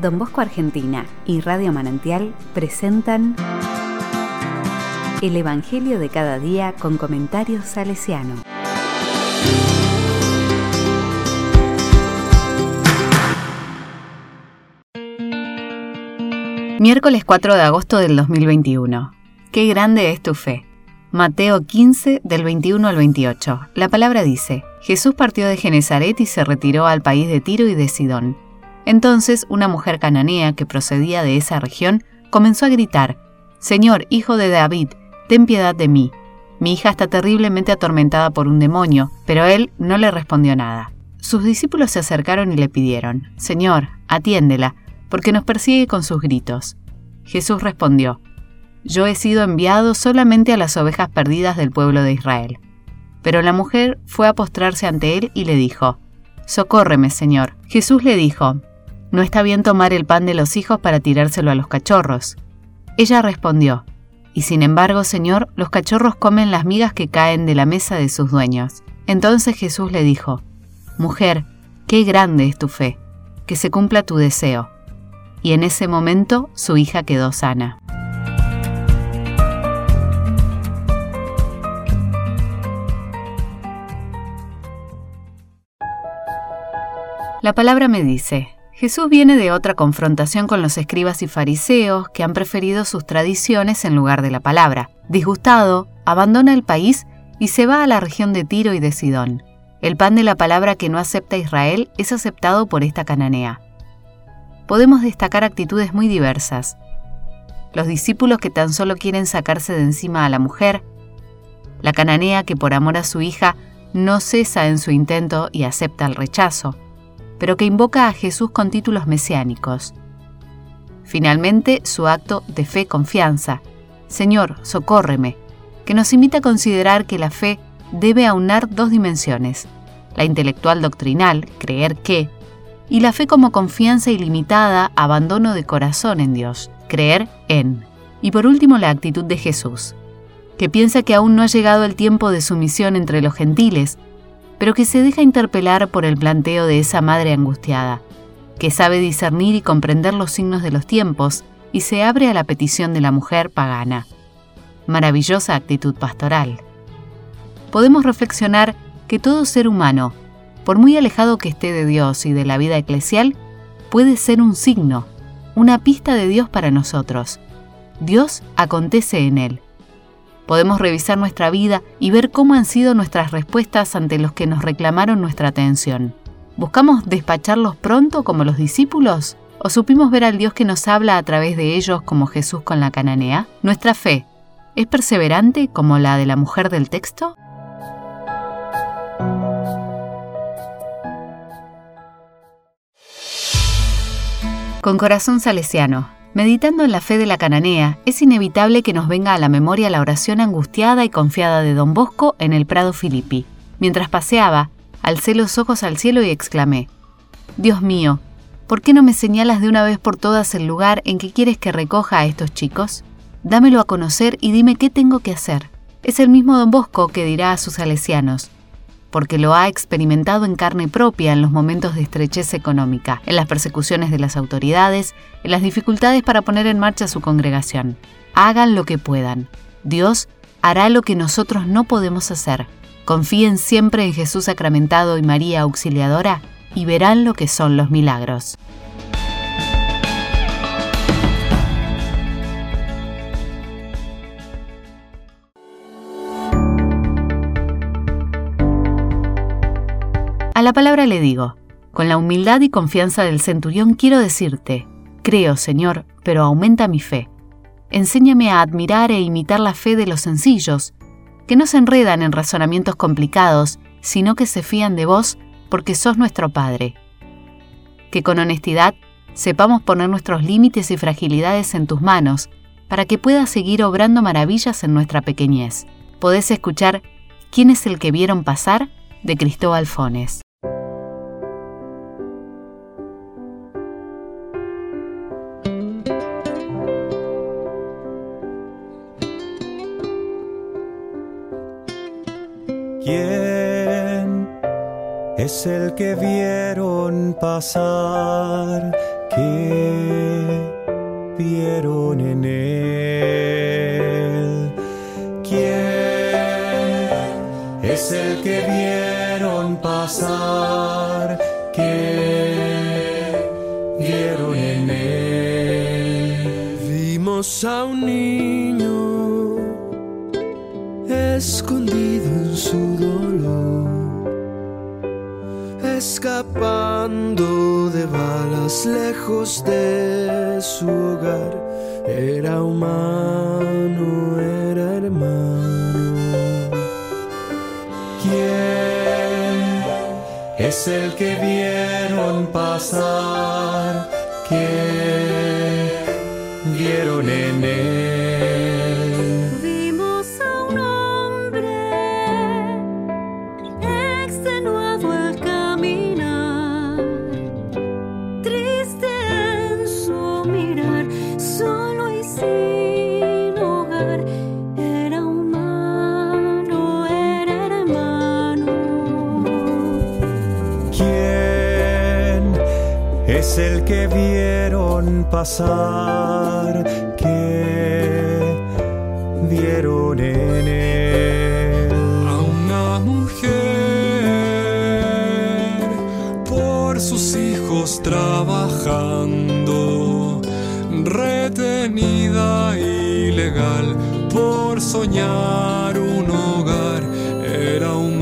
Don Bosco Argentina y Radio Manantial presentan El Evangelio de cada día con comentarios salesiano. Miércoles 4 de agosto del 2021. Qué grande es tu fe. Mateo 15 del 21 al 28. La palabra dice, Jesús partió de Genezaret y se retiró al país de Tiro y de Sidón. Entonces una mujer cananea que procedía de esa región comenzó a gritar, Señor, hijo de David, ten piedad de mí. Mi hija está terriblemente atormentada por un demonio, pero él no le respondió nada. Sus discípulos se acercaron y le pidieron, Señor, atiéndela, porque nos persigue con sus gritos. Jesús respondió, Yo he sido enviado solamente a las ovejas perdidas del pueblo de Israel. Pero la mujer fue a postrarse ante él y le dijo, Socórreme, Señor. Jesús le dijo, No está bien tomar el pan de los hijos para tirárselo a los cachorros. Ella respondió, Y sin embargo, Señor, los cachorros comen las migas que caen de la mesa de sus dueños. Entonces Jesús le dijo, Mujer, qué grande es tu fe, que se cumpla tu deseo y en ese momento su hija quedó sana. La palabra me dice, Jesús viene de otra confrontación con los escribas y fariseos que han preferido sus tradiciones en lugar de la palabra. Disgustado, abandona el país y se va a la región de Tiro y de Sidón. El pan de la palabra que no acepta Israel es aceptado por esta cananea podemos destacar actitudes muy diversas. Los discípulos que tan solo quieren sacarse de encima a la mujer, la cananea que por amor a su hija no cesa en su intento y acepta el rechazo, pero que invoca a Jesús con títulos mesiánicos. Finalmente, su acto de fe confianza, Señor, socórreme, que nos invita a considerar que la fe debe aunar dos dimensiones, la intelectual doctrinal, creer que, y la fe como confianza ilimitada, abandono de corazón en Dios, creer en. Y por último la actitud de Jesús, que piensa que aún no ha llegado el tiempo de sumisión entre los gentiles, pero que se deja interpelar por el planteo de esa madre angustiada, que sabe discernir y comprender los signos de los tiempos y se abre a la petición de la mujer pagana. Maravillosa actitud pastoral. Podemos reflexionar que todo ser humano, por muy alejado que esté de Dios y de la vida eclesial, puede ser un signo, una pista de Dios para nosotros. Dios acontece en él. Podemos revisar nuestra vida y ver cómo han sido nuestras respuestas ante los que nos reclamaron nuestra atención. ¿Buscamos despacharlos pronto como los discípulos? ¿O supimos ver al Dios que nos habla a través de ellos como Jesús con la cananea? ¿Nuestra fe es perseverante como la de la mujer del texto? Con corazón salesiano, meditando en la fe de la cananea, es inevitable que nos venga a la memoria la oración angustiada y confiada de don Bosco en el Prado Filippi. Mientras paseaba, alcé los ojos al cielo y exclamé, Dios mío, ¿por qué no me señalas de una vez por todas el lugar en que quieres que recoja a estos chicos? Dámelo a conocer y dime qué tengo que hacer. Es el mismo don Bosco que dirá a sus salesianos, porque lo ha experimentado en carne propia en los momentos de estrechez económica, en las persecuciones de las autoridades, en las dificultades para poner en marcha su congregación. Hagan lo que puedan. Dios hará lo que nosotros no podemos hacer. Confíen siempre en Jesús sacramentado y María auxiliadora y verán lo que son los milagros. A la palabra le digo, con la humildad y confianza del centurión quiero decirte, creo, Señor, pero aumenta mi fe. Enséñame a admirar e imitar la fe de los sencillos, que no se enredan en razonamientos complicados, sino que se fían de vos porque sos nuestro Padre. Que con honestidad sepamos poner nuestros límites y fragilidades en tus manos, para que puedas seguir obrando maravillas en nuestra pequeñez. Podés escuchar ¿Quién es el que vieron pasar? de Cristóbal Fones. Es el que vieron pasar? que vieron en él. ¿Quién es el que vieron pasar? que vieron en él? Vimos a un niño escondido en su dolor escapando de balas lejos de su hogar. Era humano, era hermano. ¿Quién es el que vieron pasar? Que pasar? Que vieron en él? a una mujer por sus hijos trabajando, retenida ilegal por soñar un hogar. Era humana,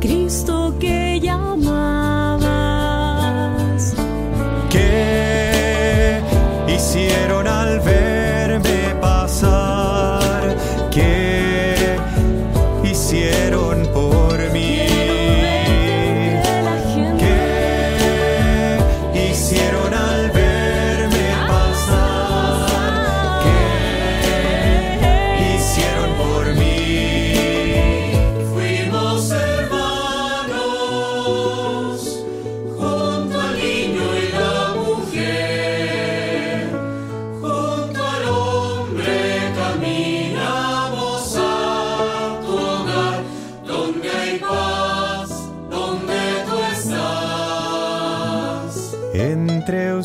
Cristo,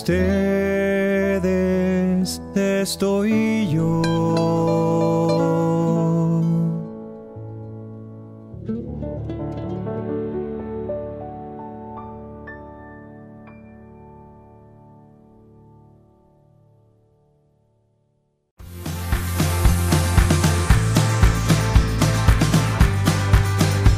ustedes estoy yo.